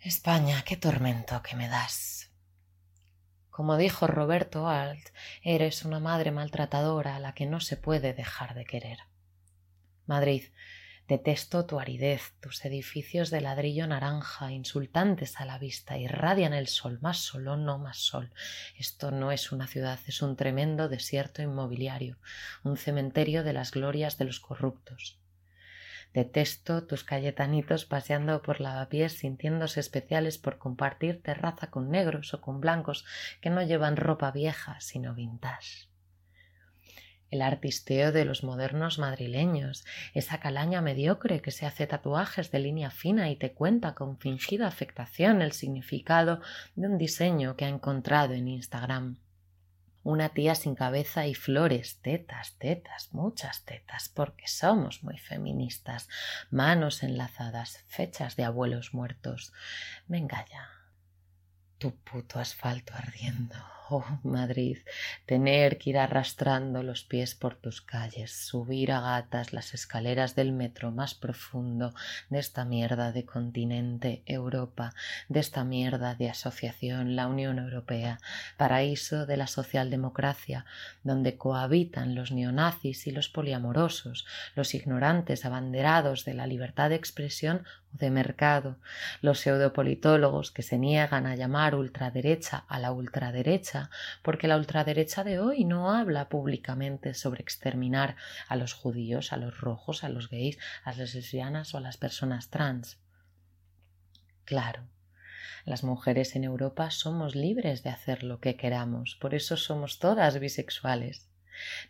España, qué tormento que me das. Como dijo Roberto Alt, eres una madre maltratadora a la que no se puede dejar de querer. Madrid, detesto tu aridez, tus edificios de ladrillo naranja, insultantes a la vista, irradian el sol, más sol o no más sol. Esto no es una ciudad, es un tremendo desierto inmobiliario, un cementerio de las glorias de los corruptos. Detesto tus cayetanitos paseando por lavapiés sintiéndose especiales por compartir terraza con negros o con blancos que no llevan ropa vieja sino vintage. El artisteo de los modernos madrileños, esa calaña mediocre que se hace tatuajes de línea fina y te cuenta con fingida afectación el significado de un diseño que ha encontrado en Instagram una tía sin cabeza y flores, tetas, tetas, muchas tetas, porque somos muy feministas, manos enlazadas, fechas de abuelos muertos. Venga ya. Tu puto asfalto ardiendo. Oh, Madrid, tener que ir arrastrando los pies por tus calles, subir a gatas las escaleras del metro más profundo de esta mierda de continente Europa, de esta mierda de asociación la Unión Europea, paraíso de la socialdemocracia, donde cohabitan los neonazis y los poliamorosos, los ignorantes abanderados de la libertad de expresión de mercado, los pseudopolitólogos que se niegan a llamar ultraderecha a la ultraderecha porque la ultraderecha de hoy no habla públicamente sobre exterminar a los judíos, a los rojos, a los gays, a las lesbianas o a las personas trans. Claro, las mujeres en Europa somos libres de hacer lo que queramos, por eso somos todas bisexuales.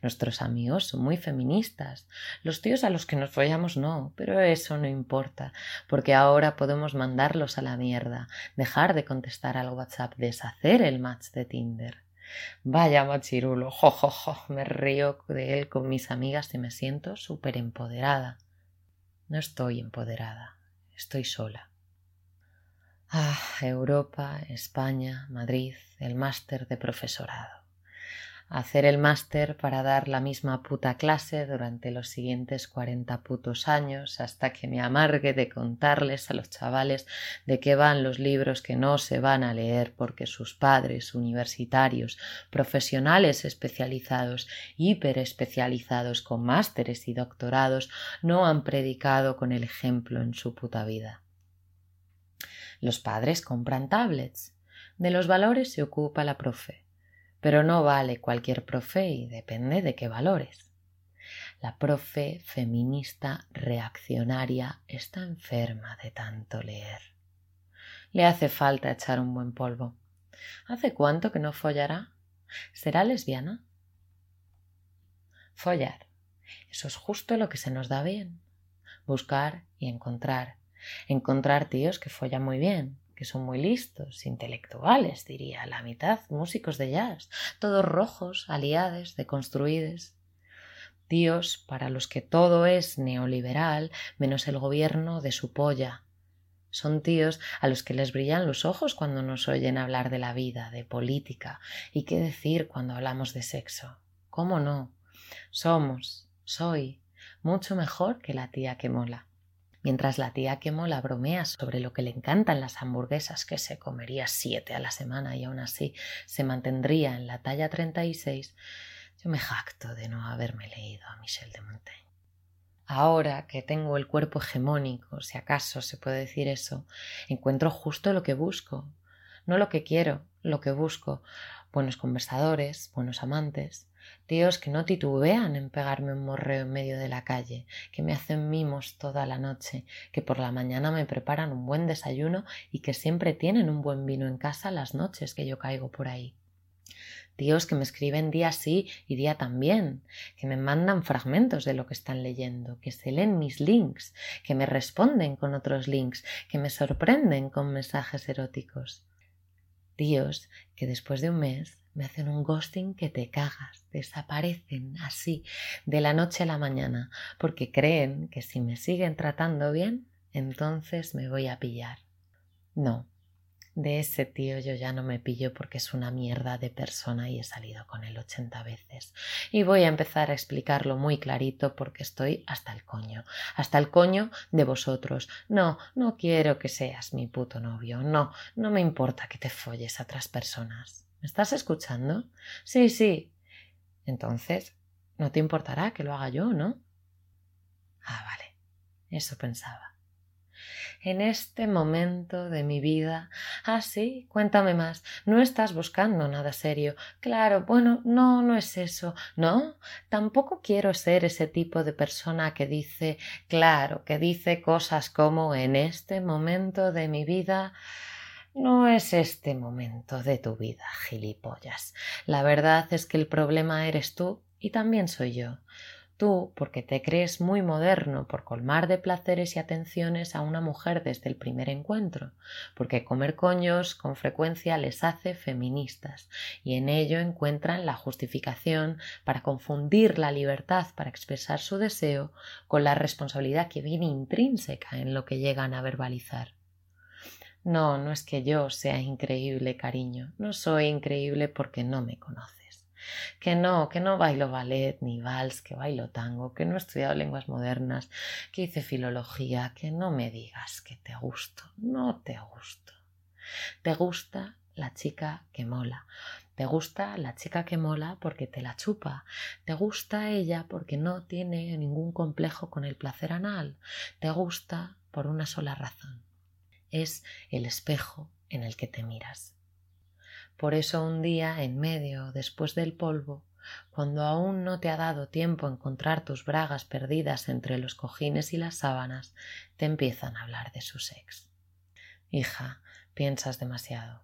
Nuestros amigos son muy feministas. Los tíos a los que nos follamos no, pero eso no importa, porque ahora podemos mandarlos a la mierda, dejar de contestar al WhatsApp, deshacer el match de Tinder. Vaya machirulo, jojojo, jo, jo, me río de él con mis amigas y me siento súper empoderada. No estoy empoderada, estoy sola. Ah, Europa, España, Madrid, el máster de profesorado hacer el máster para dar la misma puta clase durante los siguientes cuarenta putos años hasta que me amargue de contarles a los chavales de qué van los libros que no se van a leer porque sus padres universitarios, profesionales especializados, hiperespecializados con másteres y doctorados no han predicado con el ejemplo en su puta vida. Los padres compran tablets. De los valores se ocupa la profe pero no vale cualquier profe y depende de qué valores. La profe feminista reaccionaria está enferma de tanto leer. Le hace falta echar un buen polvo. ¿Hace cuánto que no follará? ¿Será lesbiana? Follar. Eso es justo lo que se nos da bien. Buscar y encontrar. Encontrar tíos que follan muy bien, que son muy listos, intelectuales, diría, la mitad músicos de jazz, todos rojos, aliades, deconstruides. Tíos para los que todo es neoliberal menos el gobierno de su polla. Son tíos a los que les brillan los ojos cuando nos oyen hablar de la vida, de política, y qué decir cuando hablamos de sexo. ¿Cómo no? Somos, soy, mucho mejor que la tía que mola. Mientras la tía que mola bromea sobre lo que le encantan las hamburguesas, que se comería siete a la semana y aún así se mantendría en la talla 36, yo me jacto de no haberme leído a Michel de Montaigne. Ahora que tengo el cuerpo hegemónico, si acaso se puede decir eso, encuentro justo lo que busco, no lo que quiero, lo que busco, buenos conversadores, buenos amantes, tíos que no titubean en pegarme un morreo en medio de la calle, que me hacen mimos toda la noche, que por la mañana me preparan un buen desayuno y que siempre tienen un buen vino en casa las noches que yo caigo por ahí. Tíos que me escriben día sí y día también, que me mandan fragmentos de lo que están leyendo, que se leen mis links, que me responden con otros links, que me sorprenden con mensajes eróticos. Tíos que después de un mes me hacen un ghosting que te cagas, desaparecen así de la noche a la mañana, porque creen que si me siguen tratando bien, entonces me voy a pillar. No, De ese tío yo ya no me pillo porque es una mierda de persona y he salido con él ochenta veces. Y voy a empezar a explicarlo muy clarito porque estoy hasta el coño, hasta el coño de vosotros. No, no quiero que seas mi puto novio, no, no me importa que te folles a otras personas. ¿Me estás escuchando? Sí, sí. Entonces, no te importará que lo haga yo, ¿no? Ah, vale. Eso pensaba en este momento de mi vida. Ah, sí, cuéntame más. No estás buscando nada serio. Claro, bueno, no, no es eso. No, tampoco quiero ser ese tipo de persona que dice, claro, que dice cosas como en este momento de mi vida. No es este momento de tu vida, gilipollas. La verdad es que el problema eres tú y también soy yo. Tú, porque te crees muy moderno por colmar de placeres y atenciones a una mujer desde el primer encuentro, porque comer coños con frecuencia les hace feministas, y en ello encuentran la justificación para confundir la libertad para expresar su deseo con la responsabilidad que viene intrínseca en lo que llegan a verbalizar. No, no es que yo sea increíble, cariño, no soy increíble porque no me conoce que no, que no bailo ballet ni vals, que bailo tango, que no he estudiado lenguas modernas, que hice filología, que no me digas que te gusto, no te gusto. Te gusta la chica que mola. Te gusta la chica que mola porque te la chupa. Te gusta ella porque no tiene ningún complejo con el placer anal. Te gusta por una sola razón. Es el espejo en el que te miras. Por eso un día, en medio, después del polvo, cuando aún no te ha dado tiempo a encontrar tus bragas perdidas entre los cojines y las sábanas, te empiezan a hablar de su sex. Hija, piensas demasiado.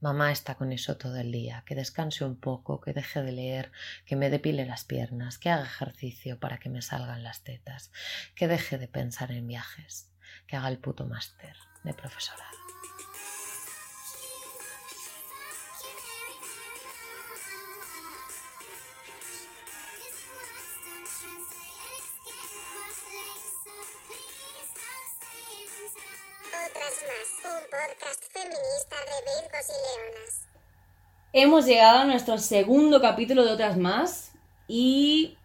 Mamá está con eso todo el día, que descanse un poco, que deje de leer, que me depile las piernas, que haga ejercicio para que me salgan las tetas, que deje de pensar en viajes, que haga el puto máster de profesorado. Hemos llegado a nuestro segundo capítulo de Otras Más y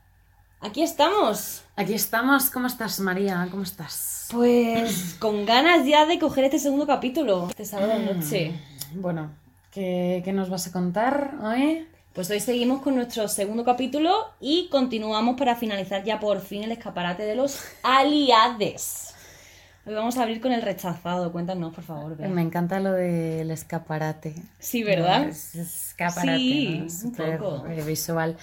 aquí estamos. Aquí estamos. ¿Cómo estás, María? ¿Cómo estás? Pues con ganas ya de coger este segundo capítulo, este sábado mm, noche. Bueno, ¿qué, ¿qué nos vas a contar hoy? Pues hoy seguimos con nuestro segundo capítulo y continuamos para finalizar ya por fin el escaparate de los aliades. Hoy vamos a abrir con el rechazado. Cuéntanos, por favor. Me encanta lo del escaparate. Sí, ¿verdad? escaparate, sí, un poco. Eh, visual.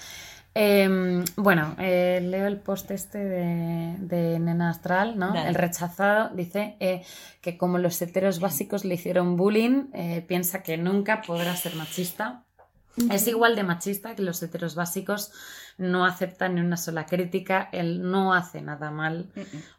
Em, bueno, eh, leo el post este de, Nena Astral, ¿no? El rechazado dice eh, que como los heteros básicos le hicieron bullying, piensa que nunca podrá ser machista. Es igual de machista que los heteros básicos no acepta ni una sola crítica, él no hace nada mal,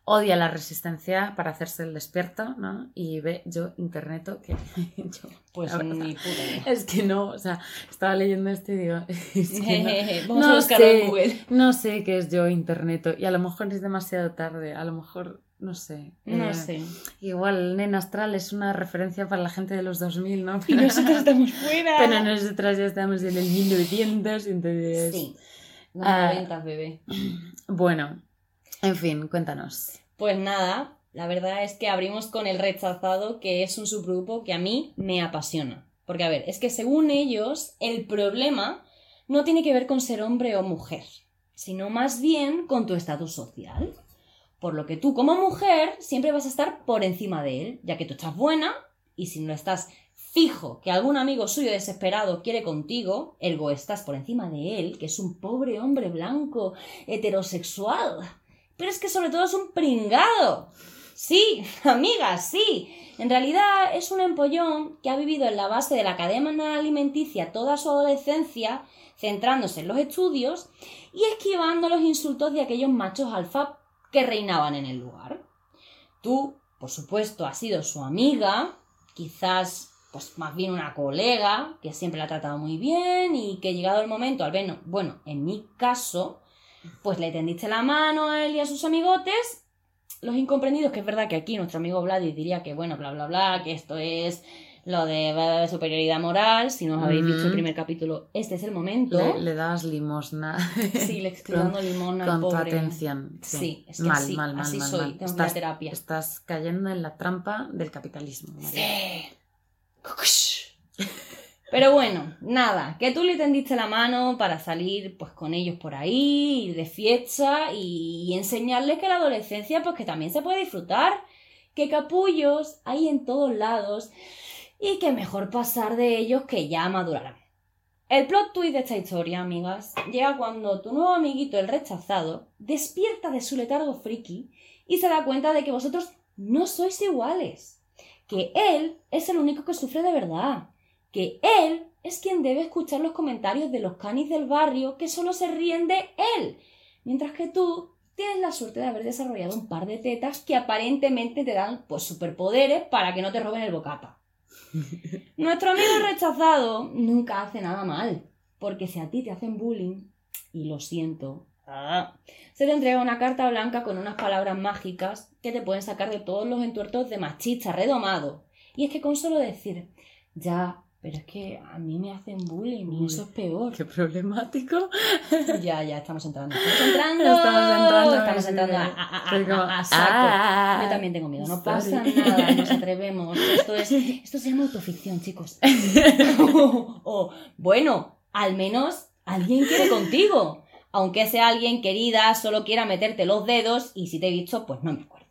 odia la resistencia para hacerse el despierto, ¿no? Y ve yo internet que yo, pues ni puta. Es que no, o sea, estaba leyendo esto y digo, Vamos a buscarlo sé, en Google. No sé qué es yo internet y a lo mejor es demasiado tarde, a lo mejor no sé. No eh, sé. Igual Nena Astral es una referencia para la gente de los 2000, ¿no? y nosotros estamos fuera. Pero nosotros ya estamos en el 1900, entonces... Sí. Ah, bebé. Bueno, en fin, cuéntanos. Pues nada, la verdad es que abrimos con el rechazado, que es un subgrupo que a mí me apasiona. Porque, a ver, es que según ellos, el problema no tiene que ver con ser hombre o mujer, sino más bien con tu estatus social. Por lo que tú, como mujer, siempre vas a estar por encima de él, ya que tú estás buena, y si no estás fijo que algún amigo suyo desesperado quiere contigo, ergo estás por encima de él, que es un pobre hombre blanco, heterosexual. Pero es que sobre todo es un pringado. Sí, amiga, sí. En realidad es un empollón que ha vivido en la base de la cadena alimenticia toda su adolescencia, centrándose en los estudios y esquivando los insultos de aquellos machos alfa que reinaban en el lugar. Tú, por supuesto, has sido su amiga, quizás pues más bien una colega que siempre la ha tratado muy bien y que llegado el momento, al menos, bueno, en mi caso, pues le tendiste la mano a él y a sus amigotes, los incomprendidos, que es verdad que aquí nuestro amigo Vladis diría que bueno, bla, bla, bla, que esto es lo de superioridad moral, si no os habéis visto el Ujú. primer capítulo, este es el momento. Le, le dabas limosna. Sí, le estoy con- dando limón al Con tu pobre. atención. Sí, Sí, es que mal, así- mal, mal, así mal, soy, mal. tengo Estás, terapia. estás cayendo en la trampa del capitalismo. María. Sí. Pero bueno, nada, que tú le tendiste la mano para salir pues con ellos por ahí, ir de fiesta y, enseñarles que la adolescencia pues que también se puede disfrutar, que capullos hay en todos lados y que mejor pasar de ellos que ya madurarán. El plot twist de esta historia, amigas, llega cuando tu nuevo amiguito, el rechazado, despierta de su letargo friki y se da cuenta de que vosotros no sois iguales. Que él es el único que sufre de verdad. Que él es quien debe escuchar los comentarios de los canis del barrio que solo se ríen de él. Mientras que tú tienes la suerte de haber desarrollado un par de tetas que aparentemente te dan pues superpoderes para que no te roben el bocata. Nuestro amigo rechazado nunca hace nada mal, porque si a ti te hacen bullying, y lo siento, ah, se te entrega una carta blanca con unas palabras mágicas que te pueden sacar de todos los entuertos de machista redomado. Y es que con solo decir, ya, pero es que a mí me hacen bullying y eso es peor. Qué problemático. Ya, ya, estamos entrando. Estamos entrando. Estamos entrando. Estamos entrando a, sí. a- a- Soy como, a- a saco. ah, Yo también tengo miedo. No pasa nada, nos atrevemos. Esto, es, esto se llama autoficción, chicos. o, o, bueno, al menos alguien quiere contigo. Aunque sea alguien querida, solo quiera meterte los dedos y si te he visto, pues no me acuerdo.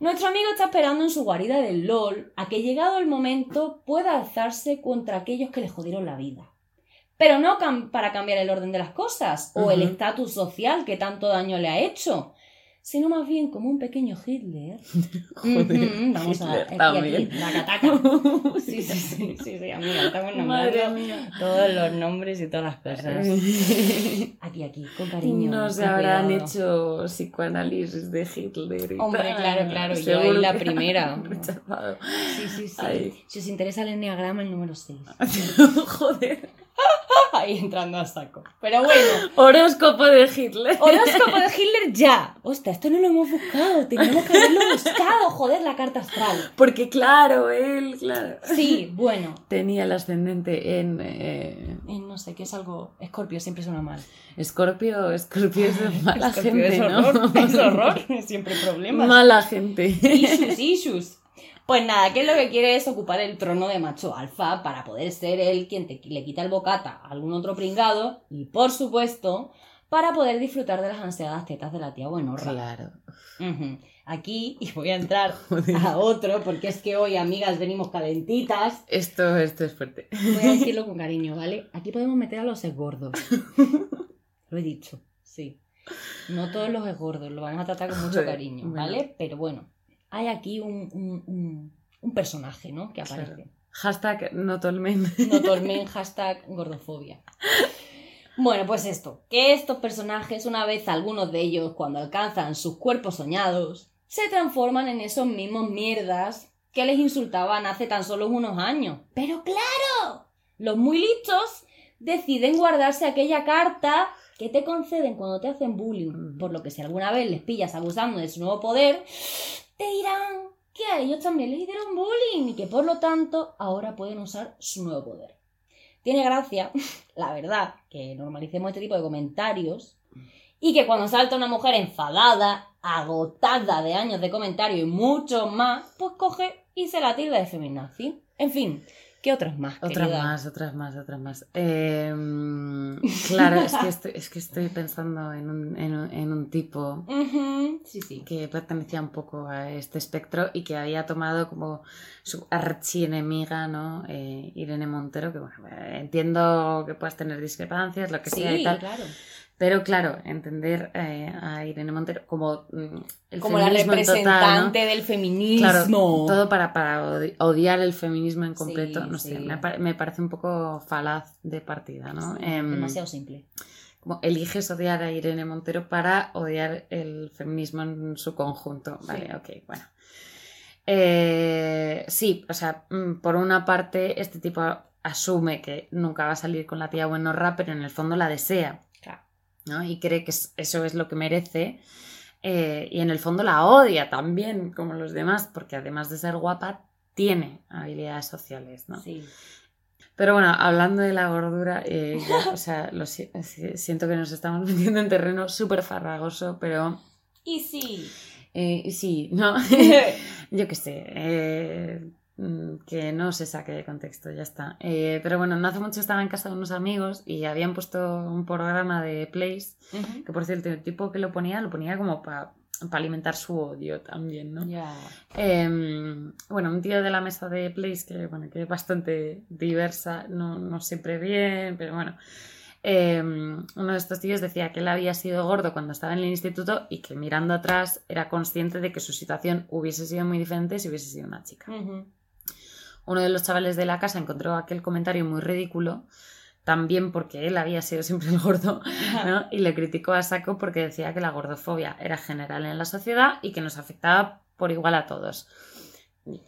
Nuestro amigo está esperando en su guarida del LOL a que llegado el momento pueda alzarse contra aquellos que le jodieron la vida. Pero no cam- para cambiar el orden de las cosas o el estatus social que tanto daño le ha hecho, sino más bien como un pequeño Hitler. Joder, vamos a aquí, también. Sí, sí, sí, sí, sí, amiga, estamos nombrando todos los nombres y todas las cosas. Aquí, aquí, con cariño. No se habrán hecho psicoanálisis de Hitler. Hombre, claro, claro, yo ahí la primera. Sí, sí, sí. Si os interesa el enneagrama, el número 6. Joder. Ahí entrando a saco. Pero bueno, Horóscopo de Hitler. horóscopo de Hitler ya. Hostia, esto no lo hemos buscado. Teníamos que haberlo buscado, joder, la carta astral. Porque claro, él, claro. Sí, bueno. Tenía el ascendente en eh, no sé, que es algo. Escorpio siempre suena mal. Escorpio. Escorpio es de mala Escorpio gente, es ¿no? horror, es horror. Siempre problemas. Mala gente. Issues, issues. Pues nada, que lo que quiere es ocupar el trono de macho alfa para poder ser él quien te, le quita el bocata a algún otro pringado y, por supuesto, para poder disfrutar de las ansiadas tetas de la tía buenorra. Claro. Aquí, y voy a entrar Joder. a otro, porque es que hoy, amigas, venimos calentitas. Esto, esto es fuerte. Voy a decirlo con cariño, ¿vale? Aquí podemos meter a los esgordos. Lo he dicho, sí. No todos los esgordos, lo vamos a tratar con mucho Joder, cariño, bueno. ¿vale? Pero bueno, hay aquí un, un, un- un personaje, ¿no? Que Claro. aparece. Hashtag no tolmen. No tolmen, hashtag gordofobia. Bueno, pues esto, que estos personajes, una vez algunos de ellos, cuando alcanzan sus cuerpos soñados, se transforman en esos mismos mierdas que les insultaban hace tan solo unos años. Pero claro, los muy listos deciden guardarse aquella carta que te conceden cuando te hacen bullying, Ujú. por lo que si alguna vez les pillas abusando de su nuevo poder, te dirán que a ellos también les hicieron bullying y que por lo tanto ahora pueden usar su nuevo poder. Tiene gracia, la verdad, que normalicemos este tipo de comentarios y que cuando salta una mujer enfadada, agotada de años de comentario y mucho más, pues coge y se la tilda de feminazi. En fin, ¿qué otras más? Otras más, otras más, otras más. Eh, claro, es que estoy, es que estoy pensando en un, en un- en un tipo Sí, sí. que pertenecía un poco a este espectro y que había tomado como su archienemiga, ¿no? Eh, Irene Montero, que bueno, entiendo que puedas tener discrepancias, lo que sea y tal, claro. Pero claro, entender eh, a Irene Montero como mm, el Como la representante del feminismo. Claro, todo para, para odi- odiar el feminismo en completo, Sí, no sé, sí. me, pa- me parece un poco falaz de partida, ¿no? Sí, Em, demasiado simple. como eliges odiar a Irene Montero para odiar el feminismo en su conjunto. Vale, Sí. ok, bueno. Eh, sí, o sea, mm, por una parte, este tipo asume que nunca va a salir con la tía buenorra, pero en el fondo la desea. ¿No? Y cree que es- eso es lo que merece. eh, y en el fondo la odia también, como los demás, porque además de ser guapa, tiene habilidades sociales, ¿no? Sí. Pero bueno, hablando de la gordura, eh, ya, o sea, lo si- si- siento que nos estamos metiendo en terreno súper farragoso, pero Y sí. eh, sí, no, yo qué sé, eh, que no se saque de contexto, ya está. Eh, pero bueno, no hace mucho estaba en casa de unos amigos y habían puesto un programa de Place, Ujú. que por cierto, el tipo que lo ponía, lo ponía como para alimentar su odio también, ¿no? Ya. Em, bueno, un tío de la mesa de Place que, bueno, que es bastante diversa, no, no siempre bien, pero bueno. Em, uno de estos tíos decía que él había sido gordo cuando estaba en el instituto y que mirando atrás era consciente de que su situación hubiese sido muy diferente si hubiese sido una chica. Ujú. Uno de los chavales de la casa encontró aquel comentario muy ridículo, también porque él había sido siempre el gordo, ¿no? y le criticó a saco porque decía que la gordofobia era general en la sociedad y que nos afectaba por igual a todos.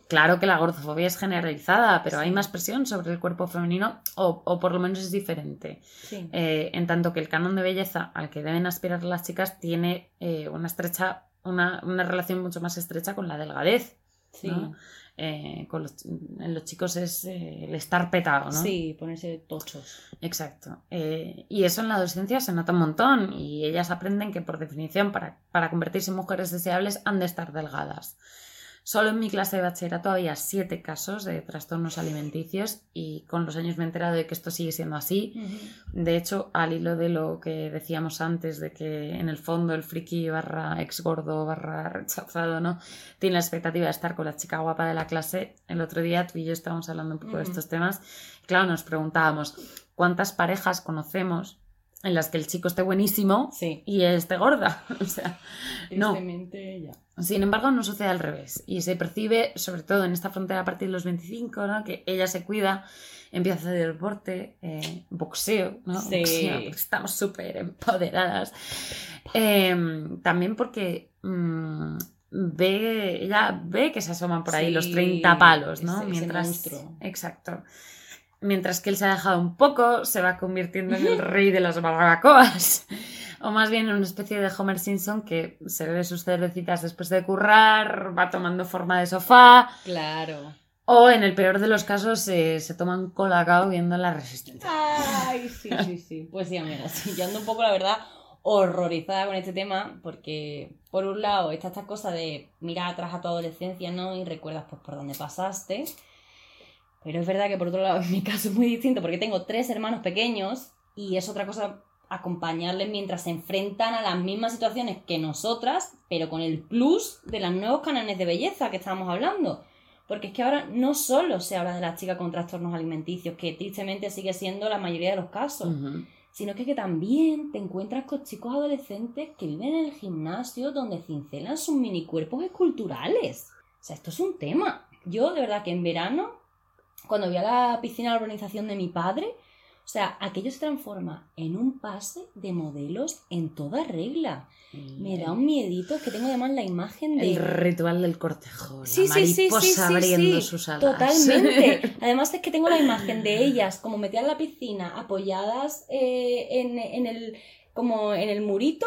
Claro que la gordofobia es generalizada, pero hay más presión sobre el cuerpo femenino o, o por lo menos es diferente. Sí. Eh, en tanto que el canon de belleza al que deben aspirar las chicas tiene eh, una estrecha, una, una relación mucho más estrecha con la delgadez. Sí. ¿no? Eh, con los, en los chicos es eh, el estar petado, ¿no? Sí, ponerse tochos. Exacto. Eh, y eso en la adolescencia se nota un montón y ellas aprenden que por definición para, para convertirse en mujeres deseables han de estar delgadas. Solo en mi clase de bachillerato había siete casos de trastornos alimenticios y con los años me he enterado de que esto sigue siendo así. De hecho, al hilo de lo que decíamos antes, de que en el fondo el friki barra ex gordo barra rechazado, ¿no? Tiene la expectativa de estar con la chica guapa de la clase. El otro día tú y yo estábamos hablando un poco de estos temas. Claro, nos preguntábamos cuántas parejas conocemos en las que el chico esté buenísimo Sí. y esté gorda. O sea, no. Ya. Sin embargo, no sucede al revés. Y se percibe, sobre todo en esta frontera a partir de los 25, ¿no? que ella se cuida, empieza a hacer deporte, eh, boxeo, ¿no? Sí. Boxeo, estamos súper empoderadas. Eh, también porque mm, ve, ella ve que se asoman por ahí Sí, los 30 palos, ¿no? ese- ese Mientras, monstruo. exacto. Mientras que él se ha dejado un poco, se va convirtiendo en el rey de las barbacoas. O más bien en una especie de Homer Simpson que se bebe sus cervecitas después de currar, va tomando forma de sofá, Claro. o en el peor de los casos se, se toma un colacao viendo la resistencia. Ay, sí, sí, sí. Pues sí, amiga, sí. Yo ando un poco, la verdad, horrorizada con este tema, porque por un lado está esta cosa de mirar atrás a tu adolescencia, ¿no? Y recuerdas pues por dónde pasaste. Pero es verdad que por otro lado, en mi caso es muy distinto, porque tengo tres hermanos pequeños y es otra cosa acompañarles mientras se enfrentan a las mismas situaciones que nosotras, pero con el plus de los nuevos cánones de belleza que estábamos hablando. Porque es que ahora no solo se habla de la chica con trastornos alimenticios, que tristemente sigue siendo la mayoría de los casos, sino que, que también te encuentras con chicos adolescentes que viven en el gimnasio donde cincelan sus minicuerpos esculturales. O sea, esto es un tema. Yo, de verdad, que en verano, cuando voy a la piscina de la organización de mi padre, o sea, aquello se transforma en un pase de modelos en toda regla. Me da un miedito, es que tengo además la imagen de... El ritual del cortejo, Sí, la sí, sí, sí, mariposa sí, abriendo sus alas. Totalmente. Además es que tengo la imagen de ellas como metidas en la piscina, apoyadas eh, en, en el como en el murito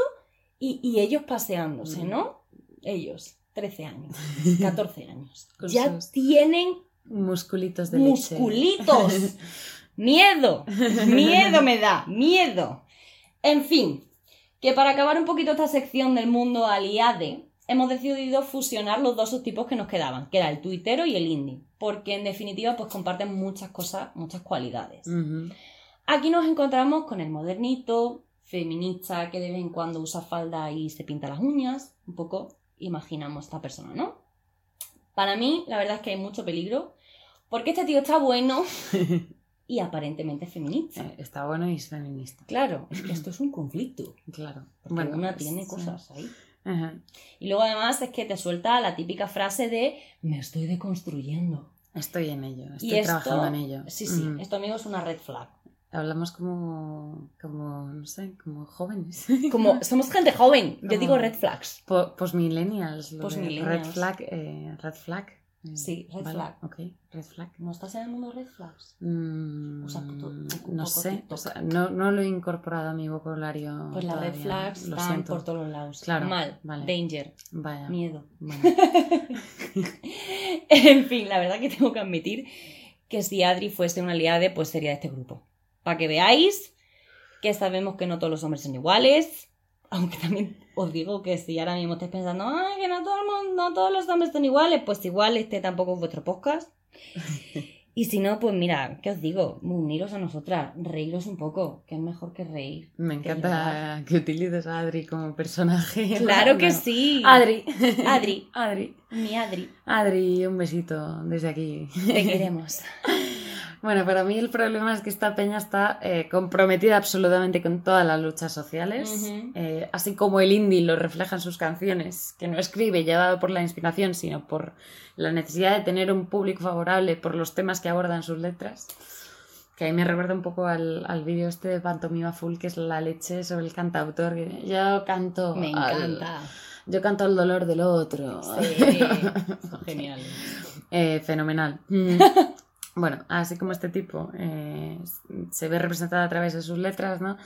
y, y ellos paseándose, Mm. ¿no? Ellos, 13 años, 14 años. Ya tienen Musculitos de leche. musculitos. Miedo, miedo me da, miedo. En fin, que para acabar un poquito esta sección del mundo aliade, hemos decidido fusionar los dos subtipos que nos quedaban, que era el tuitero y el indie, porque en definitiva pues comparten muchas cosas, muchas cualidades. Aquí nos encontramos con el modernito, feminista que de vez en cuando usa falda y se pinta las uñas, un poco imaginamos esta persona, ¿no? Para mí, la verdad es que hay mucho peligro, porque este tío está bueno y aparentemente feminista. Eh, Está bueno y es feminista. Claro, es que esto es un conflicto, Claro. porque una pues, tiene sí. cosas ahí. Ajá. Y luego además es que te suelta la típica frase de me estoy deconstruyendo. Estoy en ello, estoy esto, trabajando en ello. Sí, sí, Mm. esto amigo es una red flag. Hablamos como, como, no sé, como jóvenes. Como somos gente joven, yo digo red flags. Po- Postmillennials. Postmillennials. Red flag, eh, red flag. Eh, Sí, red flag. Ok, red flag. ¿No estás en el mundo red flags? Mm, O sea, no sé, TikTok. o sea, no, no lo he incorporado a mi vocabulario. Pues las red flags lo están siento. por todos los lados. Claro, Mal, vale. danger, Vaya. miedo. bueno. en fin, la verdad que tengo que admitir que si Adri fuese una aliade, pues sería de este grupo. Para que veáis que sabemos que no todos los hombres son iguales. Aunque también os digo que si ahora mismo estáis pensando, Ay, que no, todo el mundo, no todos los hombres son iguales, pues igual este tampoco es vuestro podcast. Y si no, pues mira, ¿qué os digo? Uniros a nosotras, reíros un poco, que es mejor que reír. Me que encanta que utilices a Adri como personaje. Claro que sí. Adri. Adri. Adri. Mi Adri, Adri, un besito desde aquí. te queremos. Bueno, para mí el problema es que esta peña está eh, comprometida absolutamente con todas las luchas sociales, eh, así como el indie lo refleja en sus canciones, que no escribe llevado por la inspiración, sino por la necesidad de tener un público favorable por los temas que abordan sus letras. Que a mí me recuerda un poco al, al vídeo este de Pantomima Full, que es la leche sobre el cantautor. que yo canto. Me al- encanta. yo canto el dolor del otro. Sí, genial. Eh, fenomenal. Bueno, así como este tipo eh, se ve representado a través de sus letras, ¿no?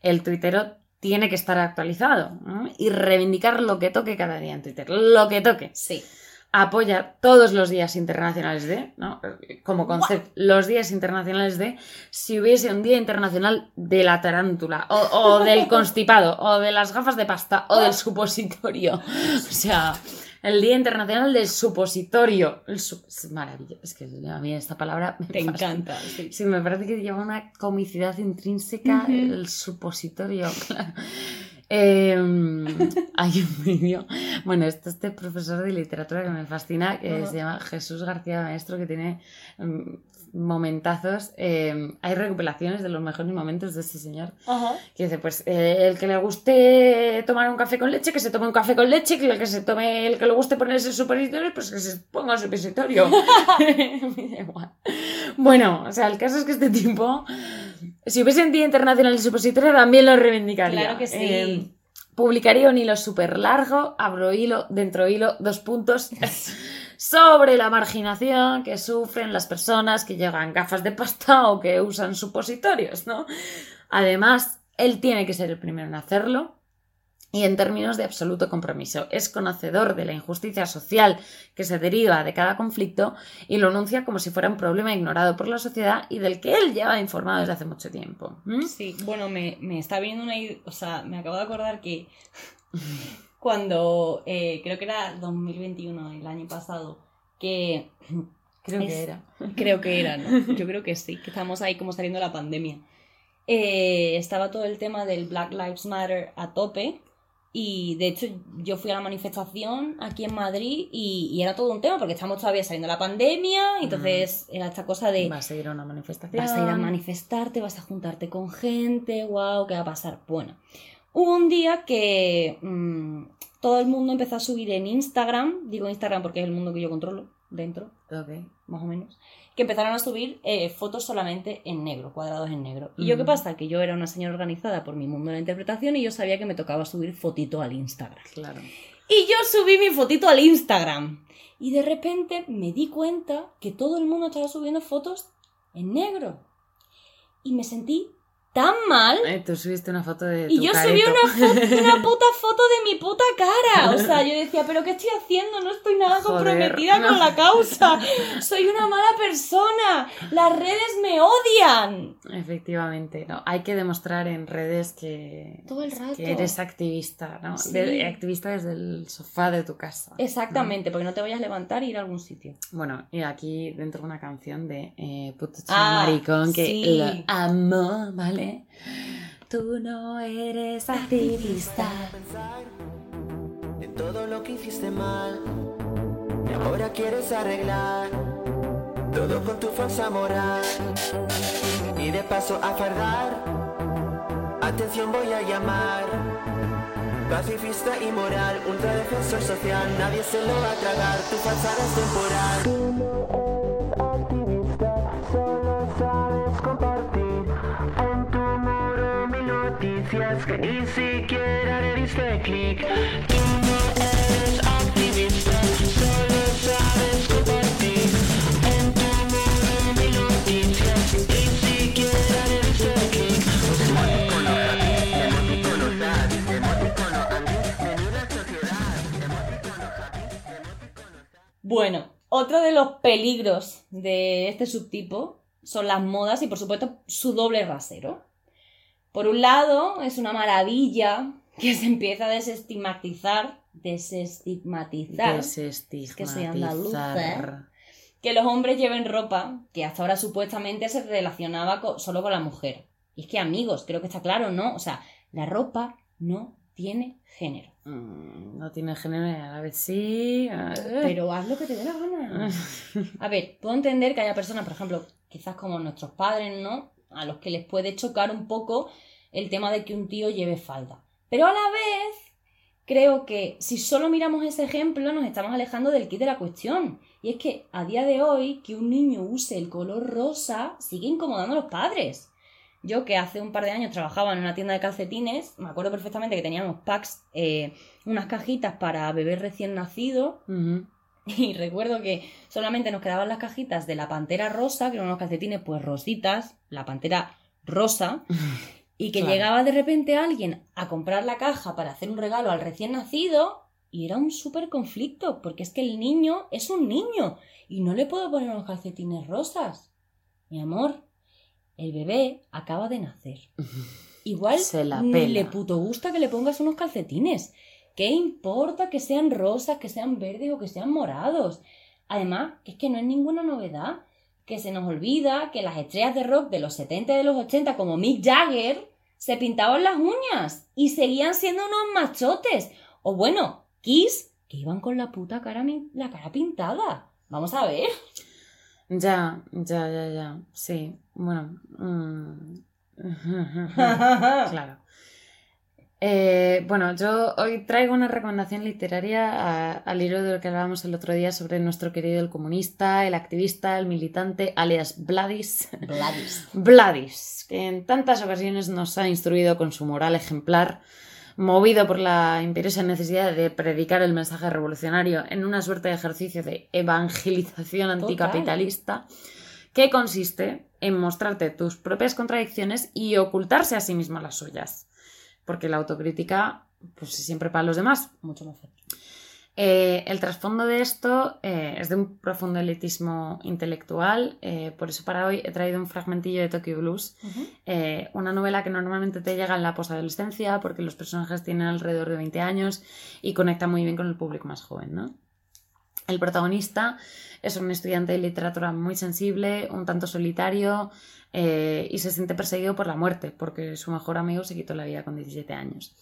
El tuitero tiene que estar actualizado ¿no? y reivindicar lo que toque cada día en Twitter, lo que toque. Sí. Apoya todos los días internacionales de, ¿no? Como concepto, los días internacionales de, si hubiese un día internacional de la tarántula, o, o del constipado, o de las gafas de pasta, o del supositorio. O sea, el Día Internacional del Supositorio. El su- es maravilloso. Es que a mí esta palabra me Te encanta. Sí. Sí, me parece que lleva una comicidad intrínseca el supositorio, claro. Eh, hay un vídeo. Bueno, este, este profesor de literatura que me fascina, que se llama Jesús García Maestro, que tiene mm, momentazos. eh, hay recopilaciones de los mejores momentos de este señor. Ajá. Que dice, pues eh, el que le guste tomar un café con leche, que se tome un café con leche, que el que se tome, el que le guste ponerse supositorio, pues que se ponga supositorio. Da igual. Bueno, o sea, el caso es que este tipo, si hubiese un Día Internacional del Supositorio, también lo reivindicaría. Claro que sí. Eh, publicaría un hilo súper largo, abro hilo, dentro hilo, dos puntos, sobre la marginación que sufren las personas que llevan gafas de pasta o que usan supositorios, ¿no? Además, él tiene que ser el primero en hacerlo y en términos de absoluto compromiso. Es conocedor de la injusticia social que se deriva de cada conflicto y lo anuncia como si fuera un problema ignorado por la sociedad y del que él lleva informado desde hace mucho tiempo. Sí, bueno, me, me está viniendo una o sea, me acabo de acordar que cuando, eh, creo que era 2021, el año pasado, que Creo Es- que era. creo que era, ¿no? Yo creo que sí, que estamos ahí como saliendo de la pandemia. Eh, estaba todo el tema del Black Lives Matter a tope y de hecho yo fui a la manifestación aquí en Madrid y, y era todo un tema porque estamos todavía saliendo de la pandemia, y entonces era esta cosa de... Va a seguir una manifestación. Vas a ir a manifestarte, vas a juntarte con gente, wow, ¿qué va a pasar? Bueno, hubo un día que mm, todo el mundo empezó a subir en Instagram, digo Instagram porque es el mundo que yo controlo, dentro, más o menos, que empezaron a subir eh, fotos solamente en negro, cuadrados en negro. ¿Y yo qué pasa? Que yo era una señora organizada por mi mundo de la interpretación y yo sabía que me tocaba subir fotito al Instagram. Claro. Y yo subí mi fotito al Instagram. Y de repente me di cuenta que todo el mundo estaba subiendo fotos en negro. Y me sentí tan mal. Eh, tú subiste una foto de Y tu yo subí una, una puta foto de mi puta cara. O sea, yo decía, ¿pero qué estoy haciendo? No estoy nada Joder, comprometida no. con la causa. Soy una mala persona. Las redes me odian. Efectivamente, no. Hay que demostrar en redes que, Todo el rato. que eres activista, ¿no? Sí. De- activista desde el sofá de tu casa. Exactamente, porque no te vayas a levantar e ir a algún sitio. Bueno, y aquí dentro de una canción de eh, Puto Ah, Maricón que sí. lo amo, ¿vale? Tú no eres activista. en todo lo que hiciste mal y ahora quieres arreglar todo con tu falsa moral. Y de paso a fardar atención voy a llamar. Pacifista y moral ultradefensor social nadie se lo va a tragar tu falsada es temporal Bueno, otro de los peligros de este subtipo son las modas y por supuesto su doble rasero. Por un lado, es una maravilla que se empieza a desestigmatizar. Desestigmatizar. que soy andaluza, Desestigmatizar. que los hombres lleven ropa que hasta ahora supuestamente se relacionaba solo con la mujer. Y es que, amigos, creo que está claro, ¿no? O sea, la ropa no tiene género. Mm, No tiene género a la vez sí. eh. Pero haz lo que te dé la gana. A ver, puedo entender que haya personas, por ejemplo, quizás como nuestros padres, ¿no? A los que les puede chocar un poco el tema de que un tío lleve falda. Pero a la vez, creo que si solo miramos ese ejemplo, nos estamos alejando del kit de la cuestión. Y es que a día de hoy, que un niño use el color rosa sigue incomodando a los padres. Yo que hace un par de años trabajaba en una tienda de calcetines, me acuerdo perfectamente que teníamos packs, eh, unas cajitas para bebés recién nacidos, y recuerdo que solamente nos quedaban las cajitas de la pantera rosa, que eran unos calcetines pues rositas, la pantera rosa, y que Claro. llegaba de repente alguien a comprar la caja para hacer un regalo al recién nacido, y era un súper conflicto, porque es que el niño es un niño, y no le puedo poner unos calcetines rosas. Mi amor, el bebé acaba de nacer. Igual Se la ni le puto gusta que le pongas unos calcetines. ¿Qué importa que sean rosas, que sean verdes o que sean morados? Además, que es que no es ninguna novedad. Que se nos olvida que las estrellas de rock de los 70 y de los 80, como Mick Jagger, se pintaban las uñas y seguían siendo unos machotes. O bueno, Kiss, que iban con la puta cara, la cara pintada. Vamos a ver. Ya, ya, ya, ya. Sí, bueno. mm. claro. Eh, bueno, yo hoy traigo una recomendación literaria al hilo de lo que hablábamos el otro día sobre nuestro querido el comunista, el activista, el militante, alias Vladis. Gladys. Vladis, que en tantas ocasiones nos ha instruido con su moral ejemplar, movido por la imperiosa necesidad de predicar el mensaje revolucionario en una suerte de ejercicio de evangelización anticapitalista, que consiste en mostrarte tus propias contradicciones y ocultarse a sí mismo las suyas. Porque la autocrítica, pues es siempre para los demás. Mucho más fácil. Eh, el trasfondo de esto eh, es de un profundo elitismo intelectual, eh, por eso para hoy he traído un fragmentillo de Tokyo Blues, eh, una novela que normalmente te llega en la posadolescencia porque los personajes tienen alrededor de 20 años y conecta muy bien con el público más joven, ¿no? El protagonista es un estudiante de literatura muy sensible, un tanto solitario eh, y se siente perseguido por la muerte porque su mejor amigo se quitó la vida con 17 años.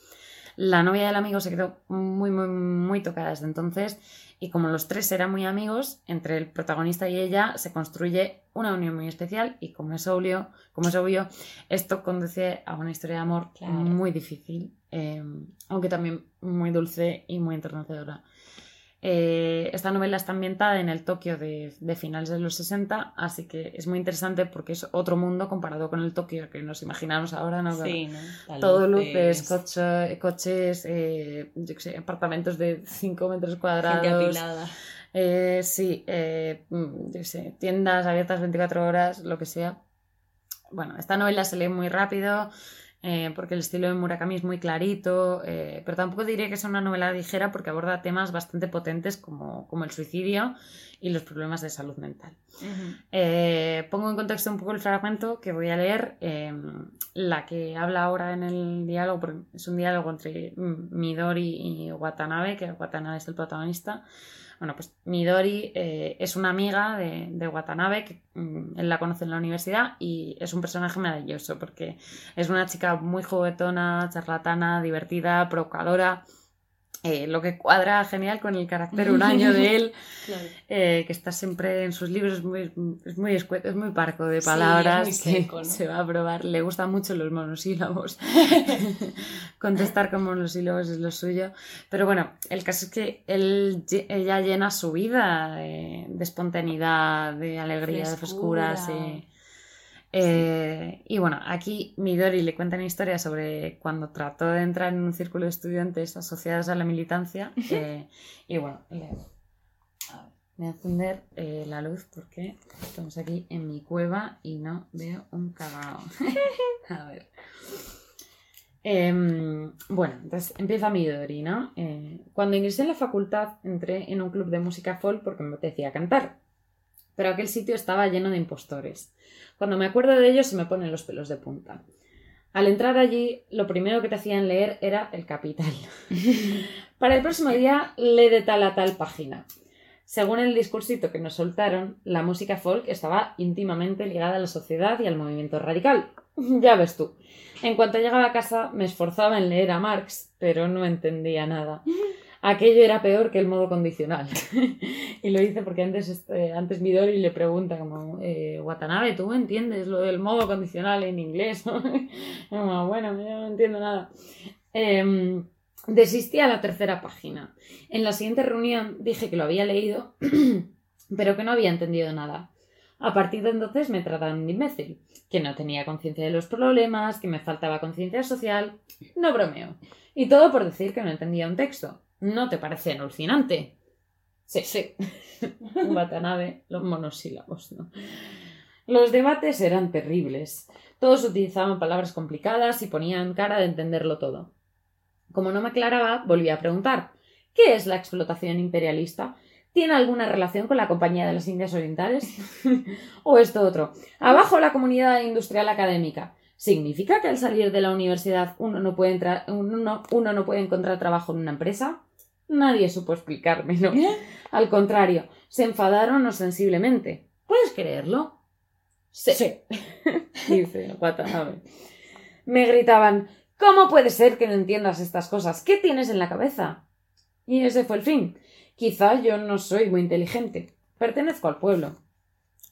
La novia del amigo se quedó muy, muy, muy tocada desde entonces y como los tres eran muy amigos, entre el protagonista y ella se construye una unión muy especial y como es obvio, como es obvio esto conduce a una historia de amor Claro. muy difícil, eh, aunque también muy dulce y muy enternecedora. Eh, esta novela está ambientada en el Tokio de, de finales de los 60, así que es muy interesante porque es otro mundo comparado con el Tokio que nos imaginamos ahora, ¿no? Sí, ¿no? Todo luces, coche- coches, eh, yo sé, apartamentos de 5 metros cuadrados. Eh, sí, mm, yo sé, tiendas abiertas 24 horas, lo que sea. Bueno, esta novela se lee muy rápido eh, porque el estilo de Murakami es muy clarito, eh, pero tampoco diría que es una novela ligera porque aborda temas bastante potentes como, como el suicidio y los problemas de salud mental. Eh, pongo en contexto un poco el fragmento que voy a leer. eh, la que habla ahora en el diálogo, porque es un diálogo entre Midori y Watanabe, que Watanabe es el protagonista. Bueno, pues Midori eh, es una amiga de, de Watanabe, que mm, él la conoce en la universidad y es un personaje maravilloso porque es una chica muy juguetona, charlatana, divertida, provocadora. Eh, lo que cuadra genial con el carácter huraño de él Claro. eh, que está siempre en sus libros, es muy, es muy escueto, es muy parco de Sí, palabras, es muy que seco, ¿no? se va a probar, le gustan mucho los monosílabos, contestar con monosílabos es lo suyo, pero bueno, el caso es que él, ella llena su vida de, de espontaneidad, de alegría, de Frescura. sí. Eh, y bueno, aquí Midori le cuenta una historia sobre cuando trató de entrar en un círculo de estudiantes asociados a la militancia. eh, y bueno, le, a ver, voy a encender eh, la luz porque estamos aquí en mi cueva y no veo un cagao. a ver. Em, bueno, entonces empieza mi Dori, ¿no? Cuando ingresé en la facultad entré en un club de música folk porque me apetecía cantar. Pero aquel sitio estaba lleno de impostores. Cuando me acuerdo de ellos se me ponen los pelos de punta. Al entrar allí, lo primero que te hacían leer era el capital. Para el próximo día, lee de tal a tal página. Según el discursito que nos soltaron, la música folk estaba íntimamente ligada a la sociedad y al movimiento radical. Ya ves tú. En cuanto llegaba a casa me esforzaba en leer a Marx, pero no entendía nada. Aquello era peor que el modo condicional. y lo hice porque antes, este, antes Midori le pregunta como, eh, Watanabe, ¿tú entiendes lo del modo condicional en inglés? bueno, yo no entiendo nada. Em, desistí a la tercera página. En la siguiente reunión dije que lo había leído, pero que no había entendido nada. A partir de entonces me trataron de imbécil, que no tenía conciencia de los problemas, que me faltaba conciencia social. No bromeo. Y todo por decir que no entendía un texto. ¿No te parece alucinante? Sí, sí. Watanabe, los monosílabos, ¿no? Los debates eran terribles. Todos utilizaban palabras complicadas y ponían cara de entenderlo todo. Como no me aclaraba, volví a preguntar ¿Qué es la explotación imperialista? ¿Tiene alguna relación con la Compañía de las Indias Orientales? ¿O esto otro? Abajo la comunidad industrial académica. ¿Significa que al salir de la universidad uno no puede, entrar, uno, uno no puede encontrar trabajo en una empresa? Nadie supo explicarme, ¿no? Al contrario, se enfadaron ostensiblemente. ¿Puedes creerlo? Sí. sí. Dice Watanabe. Me gritaban, ¿cómo puede ser que no entiendas estas cosas? ¿Qué tienes en la cabeza? Y ese fue el fin. Quizás yo no soy muy inteligente. Pertenezco al pueblo.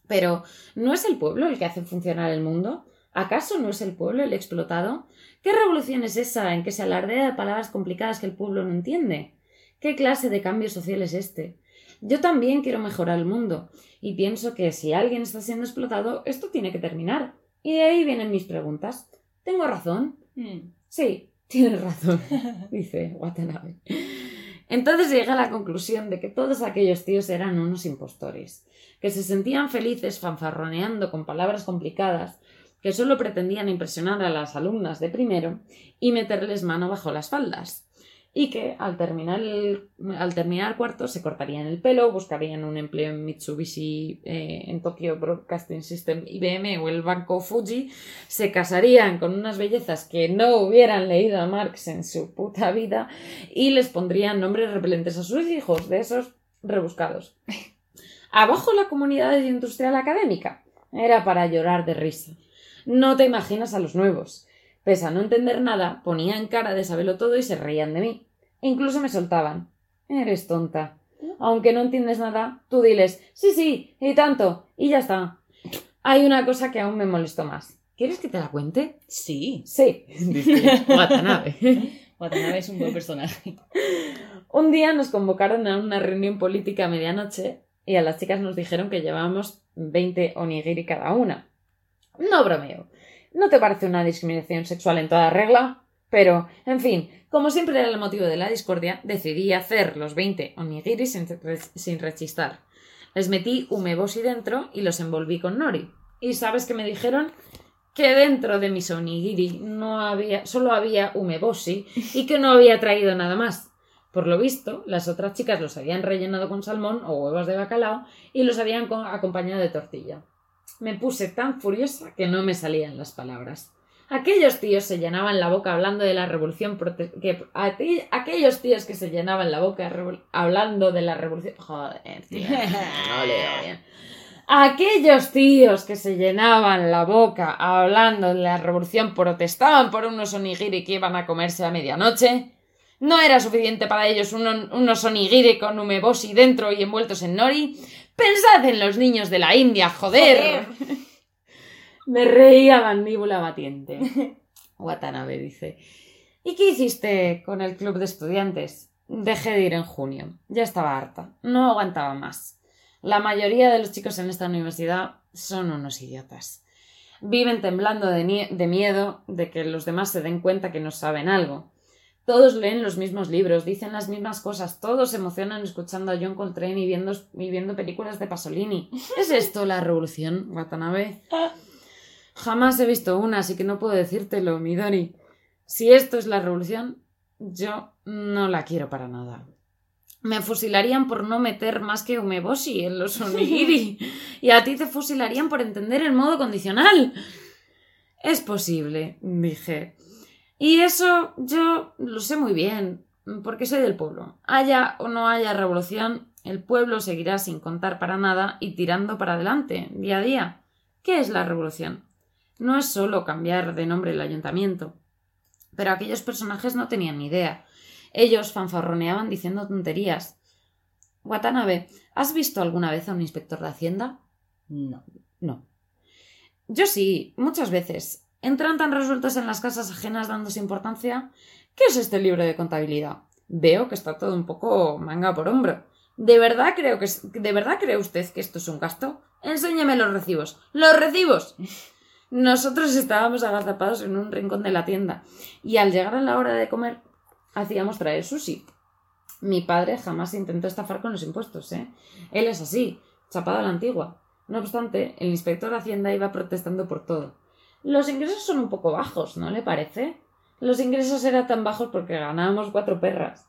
Pero, ¿no es el pueblo el que hace funcionar el mundo? ¿Acaso no es el pueblo el explotado? ¿Qué revolución es esa en que se alardea de palabras complicadas que el pueblo no entiende? ¿Qué clase de cambio social es este? Yo también quiero mejorar el mundo, y pienso que si alguien está siendo explotado, esto tiene que terminar. Y de ahí vienen mis preguntas. ¿Tengo razón? Hmm. Sí, tienes razón, dice Watanabe. Entonces llegué a la conclusión de que todos aquellos tíos eran unos impostores, que se sentían felices fanfarroneando con palabras complicadas, que solo pretendían impresionar a las alumnas de primero y meterles mano bajo las faldas y que al terminar, el, al terminar cuarto se cortarían el pelo, buscarían un empleo en Mitsubishi, eh, en Tokyo Broadcasting System, IBM o el banco Fuji, se casarían con unas bellezas que no hubieran leído a Marx en su puta vida y les pondrían nombres repelentes a sus hijos, de esos rebuscados. Abajo la comunidad industrial académica. Era para llorar de risa. No te imaginas a los nuevos. Pese a no entender nada, ponían cara de saberlo todo y se reían de mí. E incluso me soltaban. Eres tonta. Aunque no entiendes nada, tú diles, sí, sí, y tanto, y ya está. Hay una cosa que aún me molestó más. ¿Quieres que te la cuente? Sí. Sí. Watanabe. Watanabe es un buen personaje. Un día nos convocaron a una reunión política a medianoche y a las chicas nos dijeron que llevábamos 20 onigiri cada una. No bromeo. ¿No te parece una discriminación sexual en toda regla? Pero, en fin, como siempre era el motivo de la discordia, decidí hacer los 20 onigiris sin, rechistar. Les metí umeboshi dentro y los envolví con nori. ¿Y sabes qué me dijeron? Que dentro de mis onigiri no había, solo había umeboshi y que no había traído nada más. Por lo visto, las otras chicas los habían rellenado con salmón o huevos de bacalao y los habían acompañado de tortilla me puse tan furiosa que no me salían las palabras. Aquellos tíos se llenaban la boca hablando de la revolución que aquellos tíos que se llenaban la boca hablando de la revolución joder, tío, no leo bien. Aquellos tíos que se llenaban la boca hablando de la revolución protestaban por unos onigiri que iban a comerse a medianoche. No era suficiente para ellos unos onigiri con umeboshi dentro y envueltos en nori. Pensad en los niños de la India, joder. Me reía mandíbula batiente. Watanabe dice. ¿Y qué hiciste con el club de estudiantes? Dejé de ir en junio. Ya estaba harta. No aguantaba más. La mayoría de los chicos en esta universidad son unos idiotas. Viven temblando de, de miedo de que los demás se den cuenta que no saben algo. Todos leen los mismos libros, dicen las mismas cosas, todos se emocionan escuchando a John Coltrane y viendo, y viendo películas de Pasolini. ¿Es esto la revolución, Watanabe? Jamás he visto una, así que no puedo decírtelo, Midori. Si esto es la revolución, yo no la quiero para nada. Me fusilarían por no meter más que umeboshi en los onigiri. y a ti te fusilarían por entender el modo condicional. Es posible, dije. Y eso yo lo sé muy bien, porque soy del pueblo. Haya o no haya revolución, el pueblo seguirá sin contar para nada y tirando para adelante, día a día. ¿Qué es la revolución? No es solo cambiar de nombre el ayuntamiento. Pero aquellos personajes no tenían ni idea. Ellos fanfarroneaban diciendo tonterías. Watanabe, ¿has visto alguna vez a un inspector de Hacienda? No. No. Yo sí, muchas veces. Entran tan resueltos en las casas ajenas dándose importancia. ¿Qué es este libro de contabilidad? Veo que está todo un poco manga por hombro. ¿De verdad creo que de verdad cree usted que esto es un gasto? Enséñeme los recibos. ¡Los recibos! Nosotros estábamos agazapados en un rincón de la tienda y al llegar a la hora de comer hacíamos traer sushi. Mi padre jamás intentó estafar con los impuestos, ¿eh? Él es así, chapado a la antigua. No obstante, el inspector de Hacienda iba protestando por todo. Los ingresos son un poco bajos, ¿no le parece? Los ingresos eran tan bajos porque ganábamos cuatro perras.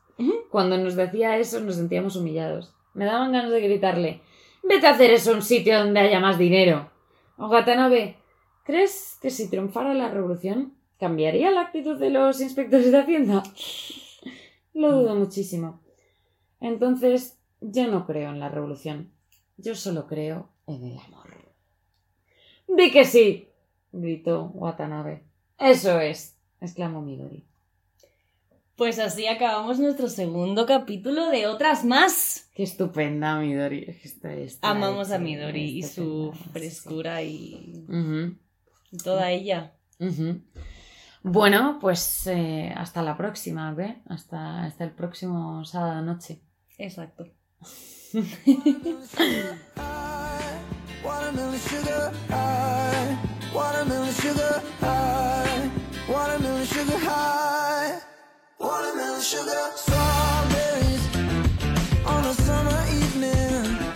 Cuando nos decía eso nos sentíamos humillados. Me daban ganas de gritarle Vete a hacer eso a un sitio donde haya más dinero. O Gatanabe, ¿crees que si triunfara la revolución cambiaría la actitud de los inspectores de Hacienda? Lo dudo muchísimo. Entonces, yo no creo en la revolución. Yo solo creo en el amor. Di que sí, gritó Watanabe. Eso es, exclamó Midori. Pues así acabamos nuestro segundo capítulo de otras más. Qué estupenda Midori. Amamos a Midori y su frescura y... toda ella. Bueno, pues eh, hasta la próxima, ¿ve? Hasta, hasta el próximo sábado noche. Exacto. Watermelon sugar, Watermelon sugar high, watermelon sugar high, watermelon sugar strawberries on a summer evening.